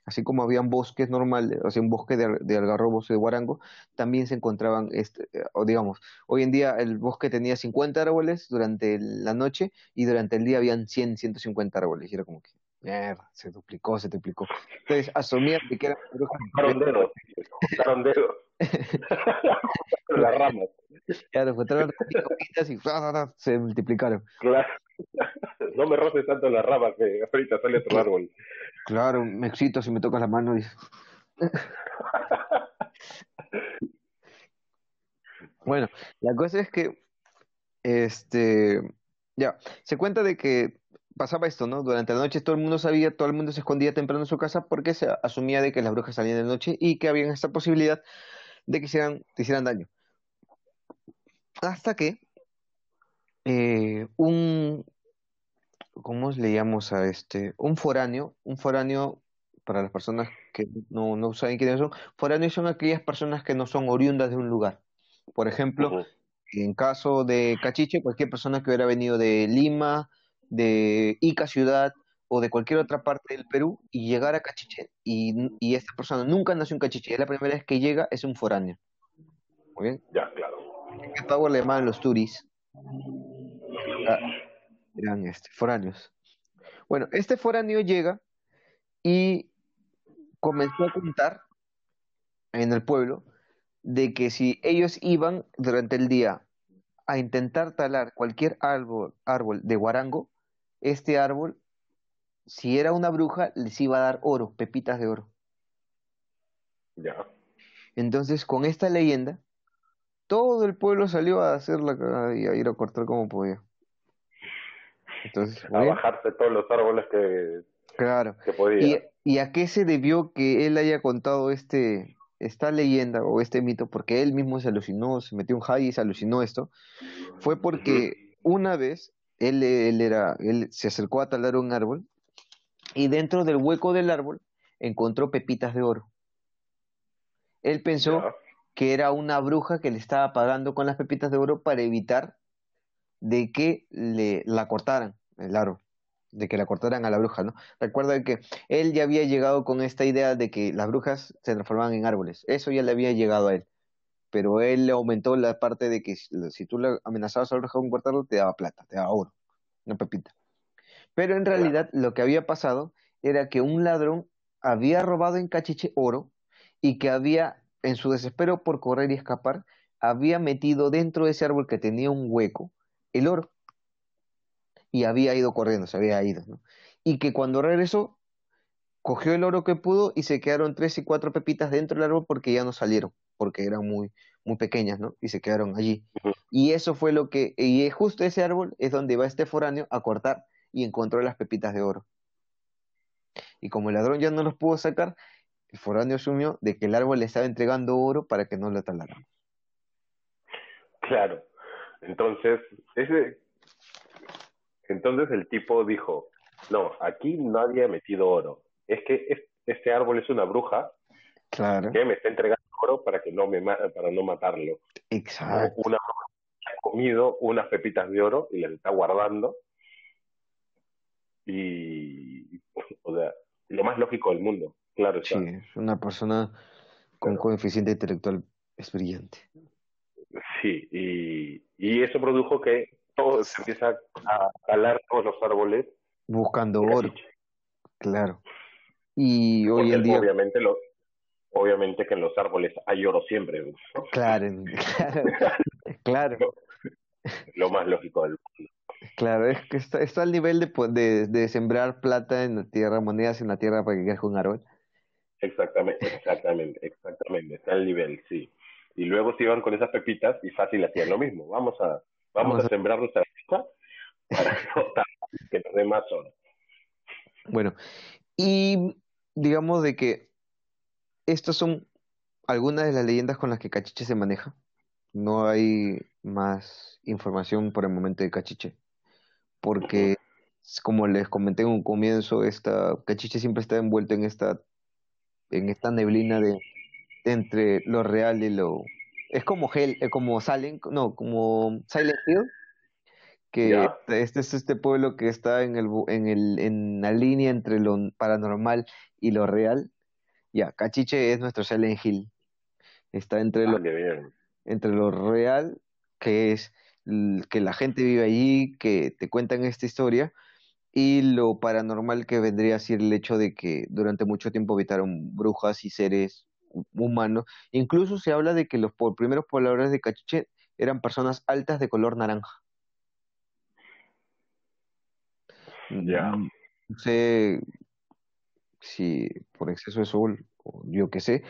Así como habían bosques normales, o sea, un bosque de, de algarrobos de guarango, también se encontraban, este, o digamos, hoy en día el bosque tenía 50 árboles durante la noche y durante el día habían 100, 150 árboles. Y era como que, mierda, se duplicó, se duplicó. Entonces asumían que eran brujas. las ramas. Claro, fue y se multiplicaron. Claro. No me roces tanto la rama que ahorita sale otro árbol. Claro, me excito si me tocas la mano. bueno, la cosa es que, este, ya, se cuenta de que pasaba esto, ¿no? Durante la noche todo el mundo sabía, todo el mundo se escondía temprano en su casa porque se asumía de que las brujas salían de noche y que había esta posibilidad de que hicieran, te hicieran daño. Hasta que eh, un, ¿cómo le llamamos a este? Un foráneo, un foráneo, para las personas que no, no saben quiénes son, foráneos son aquellas personas que no son oriundas de un lugar. Por ejemplo, en caso de Cachiche, cualquier persona que hubiera venido de Lima, de Ica ciudad o de cualquier otra parte del Perú y llegar a Cachiche y, y esta persona nunca nació en Cachiche, es la primera vez que llega, es un foráneo. Muy bien. Ya, claro. ¿Qué Power le llaman los turis? Ah, eran este, foráneos. Bueno, este foráneo llega y comenzó a contar en el pueblo de que si ellos iban durante el día a intentar talar cualquier árbol, árbol de guarango, este árbol, si era una bruja, les iba a dar oro, pepitas de oro. Ya. Entonces, con esta leyenda, todo el pueblo salió a hacer la cagada y a ir a cortar como podía. Entonces, a bajarse todos los árboles que, claro. que podía. ¿Y, ¿Y a qué se debió que él haya contado este, esta leyenda o este mito, porque él mismo se alucinó, se metió un high y se alucinó esto, fue porque una vez él, él, era, él se acercó a talar un árbol y dentro del hueco del árbol encontró pepitas de oro. Él pensó que era una bruja que le estaba pagando con las pepitas de oro para evitar de que le la cortaran el árbol de que la cortaran a la bruja, ¿no? Recuerda que él ya había llegado con esta idea de que las brujas se transformaban en árboles. Eso ya le había llegado a él. Pero él le aumentó la parte de que si tú le amenazabas a con cortarlo, te daba plata, te daba oro, una pepita. Pero en realidad lo que había pasado era que un ladrón había robado en Cachiche oro y que había, en su desespero por correr y escapar, había metido dentro de ese árbol que tenía un hueco el oro y había ido corriendo, se había ido, ¿no? Y que cuando regresó, cogió el oro que pudo y se quedaron tres y cuatro pepitas dentro del árbol porque ya no salieron, porque eran muy, muy pequeñas, ¿no? Y se quedaron allí. Y eso fue lo que, y justo ese árbol es donde va este foráneo a cortar y encontró las pepitas de oro. Y como el ladrón ya no los pudo sacar, el foráneo asumió de que el árbol le estaba entregando oro para que no lo talaran. Claro. Entonces, ese, entonces el tipo dijo, no, aquí nadie ha metido oro. Es que este árbol es una bruja claro. que me está entregando para que no me para no matarlo. Exacto. Una ha comido unas pepitas de oro y las está guardando. Y, o sea, lo más lógico del mundo, claro. Sí, una persona con coeficiente intelectual es brillante. Sí, y, y eso produjo que todo se empieza a talar todos los árboles. Buscando oro. Claro. Y hoy en día. Obviamente, lo, obviamente que en los árboles hay oro siempre. Claro, claro. Lo, más lógico del mundo. Claro, es que está, está al nivel de, de, de, sembrar plata en la tierra, monedas en la tierra para que crezca un árbol. Exactamente, exactamente, exactamente, está al nivel, sí. Y luego se iban con esas pepitas y fácil hacían lo mismo. Vamos a, vamos, a, sembrar nuestra pepita para que nos dé más oro. Bueno, y digamos de que estas son algunas de las leyendas con las que Cachiche se maneja. No hay más información por el momento de Cachiche, porque como les comenté en un comienzo, esta Cachiche siempre está envuelto en esta en esta neblina de entre lo real y lo es como Hell, eh, como Salem, no, como Silent Hill, que este es este pueblo que está en el en el en la línea entre lo paranormal y lo real. Ya, Cachiche es nuestro Silent Hill. Está entre lo ah, entre lo real, que es que la gente vive allí, que te cuentan esta historia, y lo paranormal que vendría a ser el hecho de que durante mucho tiempo habitaron brujas y seres humanos. Incluso se habla de que los primeros pobladores de Cachiche eran personas altas de color naranja. Ya. No sé si por exceso de sol, o yo qué sé,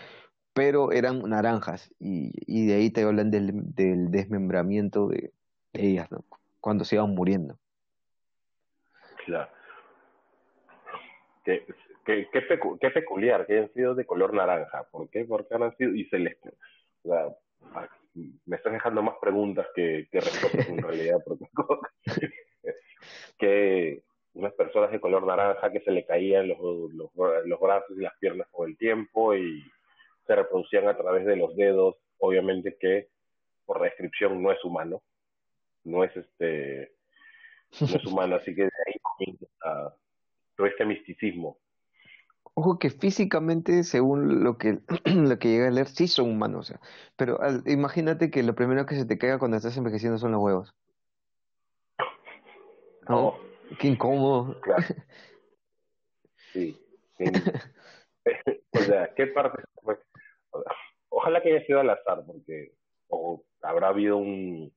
pero eran naranjas y, y de ahí te hablan del, del desmembramiento de, ellas, ¿no? Cuando se iban muriendo. Claro. Qué, qué, qué, peculiar que hayan sido de color naranja. ¿Por qué? Porque han sido y celeste. O sea, me estás dejando más preguntas que, que respuestas en realidad. Porque, que unas personas de color naranja que se le caían los, los, los brazos y las piernas con el tiempo y se reproducían a través de los dedos, obviamente que por descripción no es humano, no es este no es humano, así que de ahí comienza todo este misticismo. Ojo que físicamente, según lo que, lo que llega a leer, sí son humanos, o sea, pero imagínate que lo primero que se te caiga cuando estás envejeciendo son los huevos. No. Qué incómodo. Claro. Sí. o sea, ¿qué parte? Ojalá que haya sido al azar, porque o habrá habido un,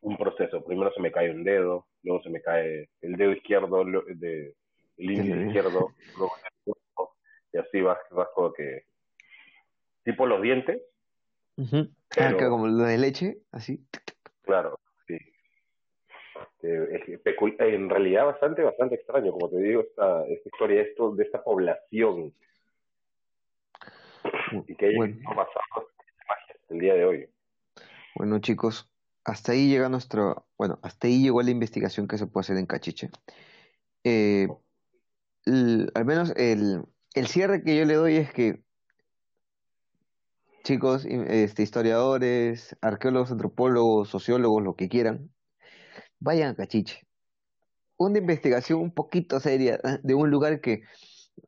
un proceso. Primero se me cae un dedo, luego se me cae el dedo izquierdo, de, el índice izquierdo, luego y así vas, vas como que tipo los dientes. Ah, como lo de leche, así. Claro, sí. en realidad bastante, bastante extraño, como te digo, esta, esta historia esto, de esta población y que bueno. pasado el día de hoy. Bueno, chicos, hasta ahí llega nuestro, bueno, hasta ahí llegó la investigación que se puede hacer en Cachiche. Eh, al menos el, el cierre que yo le doy es que, chicos, este, historiadores, arqueólogos, antropólogos, sociólogos, lo que quieran, vayan a Cachiche. Una investigación un poquito seria ¿eh? de un lugar que,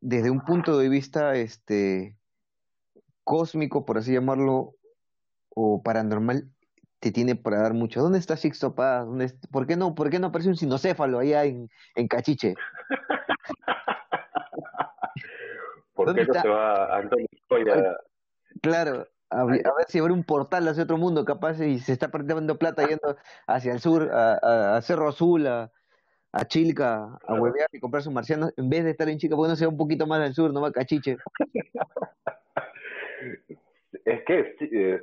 desde un punto de vista este, cósmico, por así llamarlo, o paranormal, te tiene para dar mucho. ¿Dónde está Sixto Paz? ¿Dónde ¿Por qué no, por qué no aparece un sinocéfalo allá en, en Cachiche? ¿Por qué no se va Antonio Claro, a, ver si abre un portal hacia otro mundo capaz y se está perdiendo plata yendo hacia el sur, a, Cerro Azul, a, a Chilca, a huevear y comprar sus marcianos, en vez de estar en Chica, ¿por qué no se va un poquito más al sur, no va a Cachiche? Es que,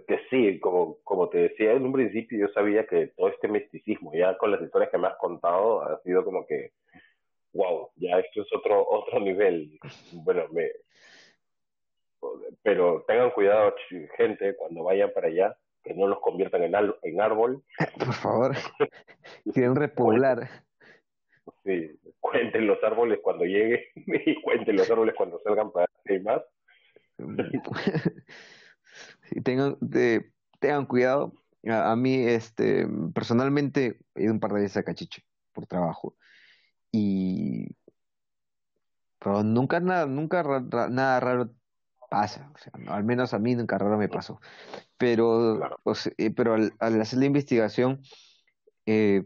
que sí, como, como te decía en un principio, yo sabía que todo este misticismo, ya con las historias que me has contado, ha sido como que, wow, ya esto es otro, otro nivel. Bueno, me, pero tengan cuidado, gente, cuando vayan para allá, que no los conviertan en, en árbol. Por favor, quieren repoblar. Sí, cuenten los árboles cuando lleguen y cuenten los árboles cuando salgan para y más. Sí, tengan, tengan cuidado. A, mí, este, personalmente, he ido un par de veces a Cachiche por trabajo. Y. Pero nunca nada, nunca nada raro pasa, o sea, al menos a mí en carrera me pasó. Pero, eh, pero al, hacer la investigación, eh,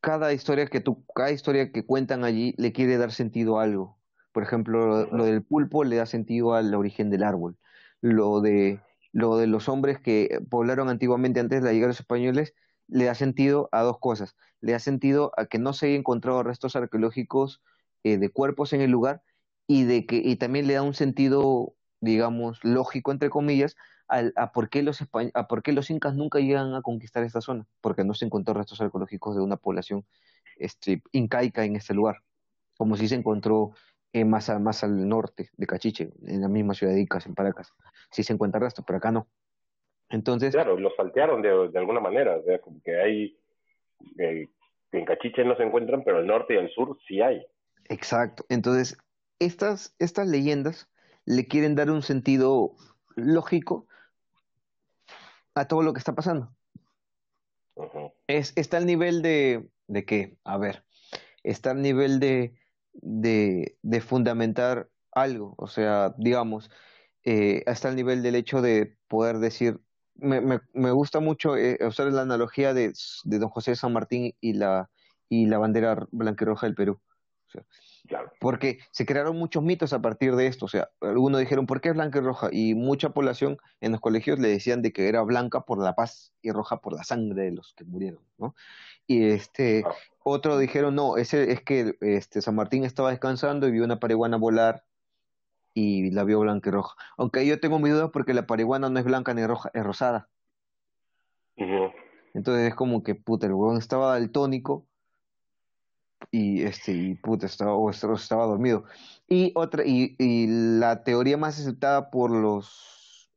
cada historia que tú, cada historia que cuentan allí le quiere dar sentido a algo. Por ejemplo, lo, del pulpo le da sentido al origen del árbol. Lo de, lo de los hombres que poblaron antiguamente antes de la llegada de los españoles le da sentido a dos cosas. Le da sentido a que no se hayan encontrado restos arqueológicos eh, de cuerpos en el lugar y de que y también le da un sentido, digamos, lógico entre comillas a, por qué los a por qué los incas nunca llegan a conquistar esta zona, porque no se encontró restos arqueológicos de una población este, incaica en este lugar, como si se encontró eh, más, más al norte de Cachiche, en la misma ciudad de Icas, en Paracas. Sí se encuentra restos, pero acá no. Entonces. Claro, los saltearon de, de alguna manera, o sea, como que hay. en Cachiche no se encuentran, pero al norte y al sur sí hay. Exacto. Entonces, estas, estas leyendas le quieren dar un sentido lógico a todo lo que está pasando. es, está al nivel de, de qué, a ver, está al nivel de, de, de fundamentar algo, o sea, digamos, eh, hasta el nivel del hecho de poder decir, me, me, me gusta mucho eh, usar la analogía de, de, don José San Martín y la, y la bandera blanca y roja del Porque se crearon muchos mitos a partir de esto. O sea, algunos dijeron, ¿por qué es blanca y roja? Y mucha población en los colegios le decían de que era blanca por la paz y roja por la sangre de los que murieron, ¿no? Y este, otro dijeron, no, ese es que este, San Martín estaba descansando y vio una pareguana volar y la vio blanca y roja. Aunque yo tengo mi duda porque la pareguana no es blanca ni roja, es rosada. Entonces es como que, puta, el huevón estaba daltónico y este y puta estaba estaba dormido. Y otra y, y la teoría más aceptada por los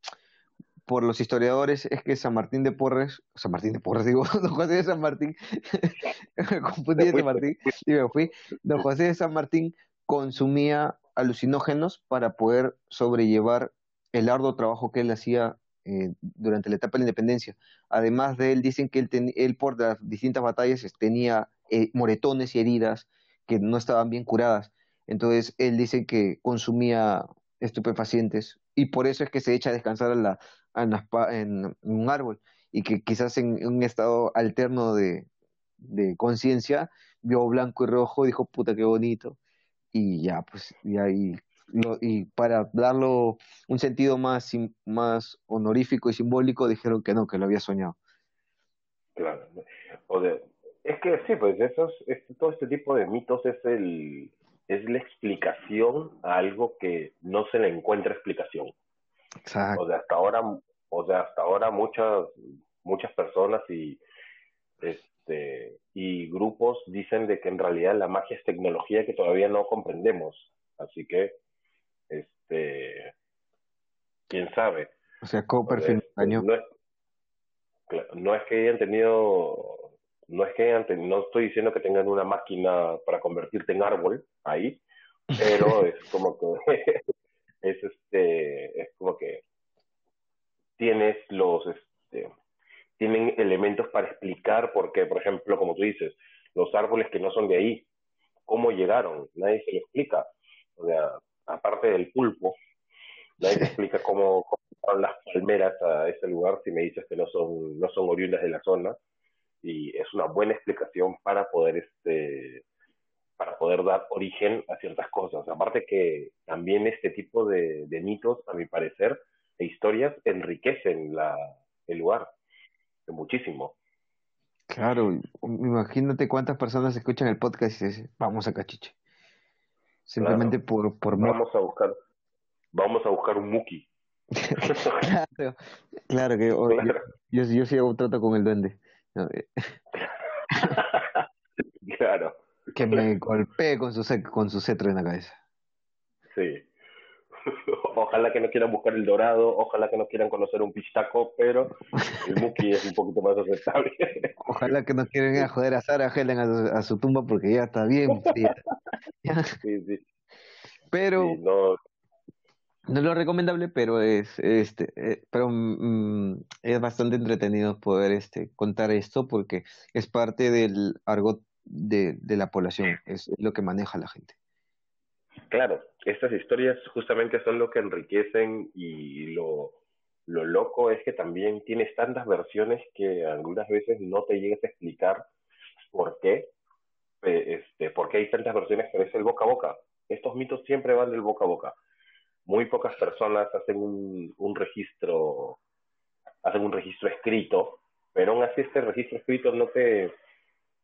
por los historiadores es que San Martín de Porres San Martín de Porres digo don José de San Martín me confundí de San Martín y me fui. Don José de San Martín consumía alucinógenos para poder sobrellevar el arduo trabajo que él hacía eh, durante la etapa de la independencia. Además de él, dicen que él, él por las distintas batallas tenía eh, moretones y heridas que no estaban bien curadas. Entonces él dice que consumía estupefacientes y por eso es que se echa a descansar en, un árbol y que quizás en, un estado alterno de, de conciencia vio blanco y rojo, dijo puta qué bonito y ya pues y ahí y para darlo un sentido más, más honorífico y simbólico dijeron que no, que lo había soñado. Claro. O de, es que sí, pues esos, todo este tipo de mitos es el es la explicación a algo que no se le encuentra explicación. Exacto. O sea, hasta ahora, o sea, hasta ahora muchas muchas personas y este y grupos dicen de que en realidad la magia es tecnología que todavía no comprendemos. Así que este quién sabe. O sea, Copperfield este, no, es, no es que hayan tenido no es que no estoy diciendo que tengan una máquina para convertirte en árbol ahí, pero es como que es este es como que tienes los este, tienen elementos para explicar por qué, por ejemplo, como tú dices, los árboles que no son de ahí, cómo llegaron, nadie se lo explica. O sea, aparte del pulpo, nadie se explica cómo, cómo las palmeras a ese lugar si me dices que no son no son oriundas de la zona y es una buena explicación para poder este para poder dar origen a ciertas cosas. Aparte que también este tipo de, mitos, a mi parecer, e historias enriquecen la, el lugar muchísimo. Claro, imagínate cuántas personas escuchan el podcast y dicen, vamos a Cachiche. Simplemente por, por... Vamos a buscar, vamos a buscar un Muki. claro, claro que Yo, yo, sí hago trato con el duende. claro. Que me golpee con su, con su cetro en la cabeza. Sí. Ojalá que no quieran buscar el dorado, ojalá que no quieran conocer un pistaco, pero el Muki es un poquito más aceptable. Ojalá que no quieran ir a joder a Sara Helen a su, tumba porque ya está bien Sí, sí. Pero no es lo recomendable, pero es este, eh, pero mm, es bastante entretenido poder este contar esto porque es parte del argot de, de la población, es lo que maneja la gente. claro, estas historias justamente son lo que enriquecen y lo, lo loco es que también tienes tantas versiones que algunas veces no te llegas a explicar por qué, eh, este, por qué hay tantas versiones, pero es el boca a boca. Estos mitos siempre van del boca a boca. Muy pocas personas hacen un, un registro, hacen un registro escrito, pero aún así este registro escrito no te,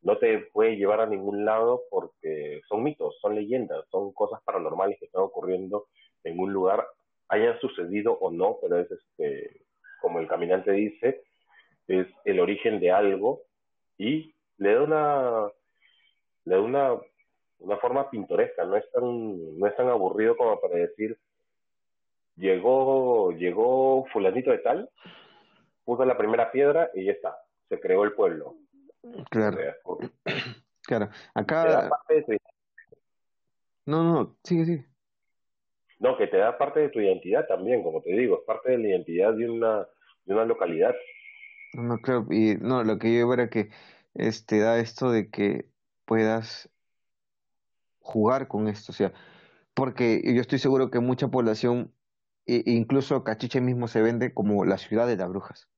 no te puede llevar a ningún lado porque son mitos, son leyendas, son cosas paranormales que están ocurriendo en un lugar, hayan sucedido o no, pero es este, como el caminante dice, es el origen de algo y le da una le da una, una forma pintoresca, no es tan, no es tan aburrido como para decir llegó, llegó fulanito de tal, puso la primera piedra y ya está, se creó el pueblo. Claro. claro. Acá. No, no, sigue, sigue. No, que te da parte de tu identidad también, como te digo, es parte de la identidad de una, de una localidad. No, claro, y no, lo que yo era que este da esto de que puedas jugar con esto, o sea, porque yo estoy seguro que mucha población, e incluso Cachiche mismo se vende como la ciudad de las brujas.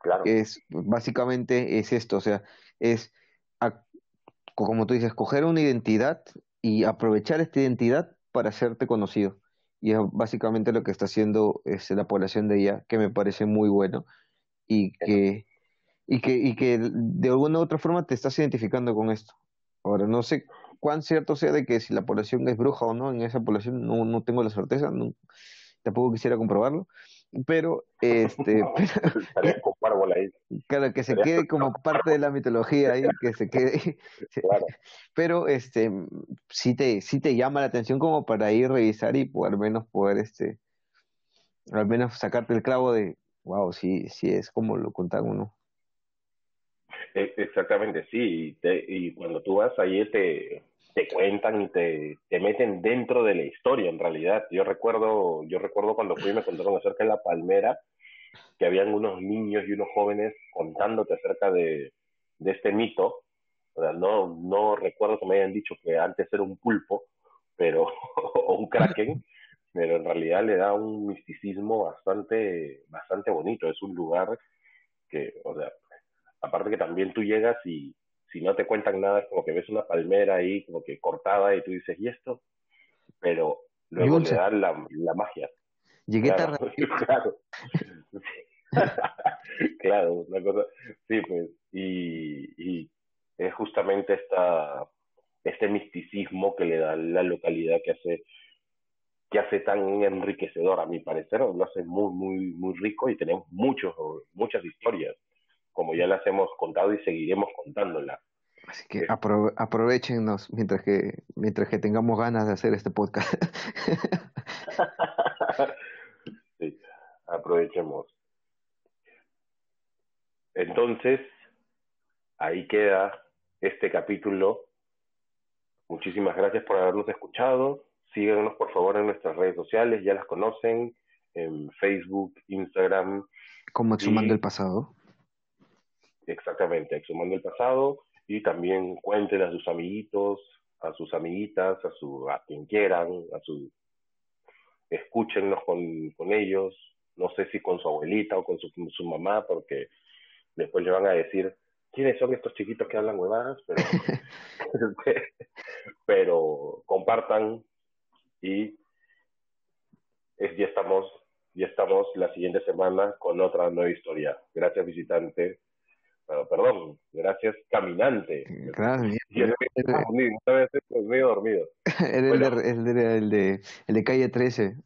Claro. Es, básicamente es esto, o sea, es, como tú dices, coger una identidad y aprovechar esta identidad para hacerte conocido. Y es básicamente lo que está haciendo es, la población de ella, que me parece muy bueno y que, y que, y que de alguna u otra forma te estás identificando con esto. Ahora, no sé cuán cierto sea de que si la población es bruja o no, en esa población no, no tengo la certeza, no, tampoco quisiera comprobarlo, pero este claro que se quede como parte de la mitología ahí que se quede pero este sí te sí te llama la atención como para ir a revisar y por, al menos poder este al menos sacarte el clavo de wow sí sí es como lo contan uno e, exactamente sí y cuando tú vas ahí te te cuentan y te, te meten dentro de la historia en realidad. Yo recuerdo, yo recuerdo cuando fui y me contaron acerca de la palmera, que habían unos niños y unos jóvenes contándote acerca de, de este mito. O sea, no, no recuerdo que me hayan dicho que antes era un pulpo, pero, o un kraken, pero en realidad le da un misticismo bastante, bastante bonito. Es un lugar que, o sea, aparte que también tú llegas y, si no te cuentan nada, es como que ves una palmera ahí, como que cortada, y tú dices, ¿y esto? Pero luego le dan la, la magia. Llegué tarde. Claro. claro, una cosa. Sí, pues. Y, y es justamente esta, este misticismo que le da la localidad que hace que hace tan enriquecedor a mi parecer, lo hace muy, muy, muy rico y tenemos muchos, muchas historias como ya las hemos contado y seguiremos contándolas. Así que apro aprovechenos mientras que, mientras que tengamos ganas de hacer este podcast. sí, aprovechemos. Entonces, ahí queda este capítulo. Muchísimas gracias por habernos escuchado. Síganos por favor en nuestras redes sociales, ya las conocen, en Facebook, Instagram. Como Exhumando el Pasado. Exactamente, exhumando el pasado y también cuenten a sus amiguitos, a sus amiguitas, a su a quien quieran, a su escúchennos con, con ellos, no sé si con su abuelita o con su, su mamá, porque después le van a decir quiénes son estos chiquitos que hablan huevadas, pero, pero compartan y es, ya estamos ya estamos la siguiente semana con otra nueva historia. Gracias visitante perdón, gracias caminante. Gracias. Y el medio dormido. Era el, de, el, de, el, de, el de calle 13.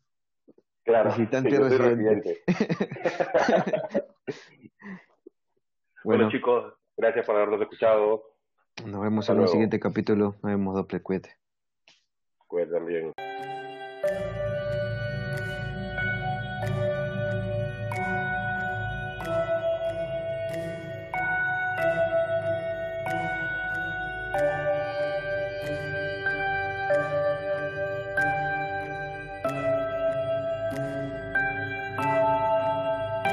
Claro. Visitante residente. bueno, chicos, gracias por habernos escuchado. Nos vemos en el siguiente capítulo. Nos vemos doble cuete. Cuídate bien.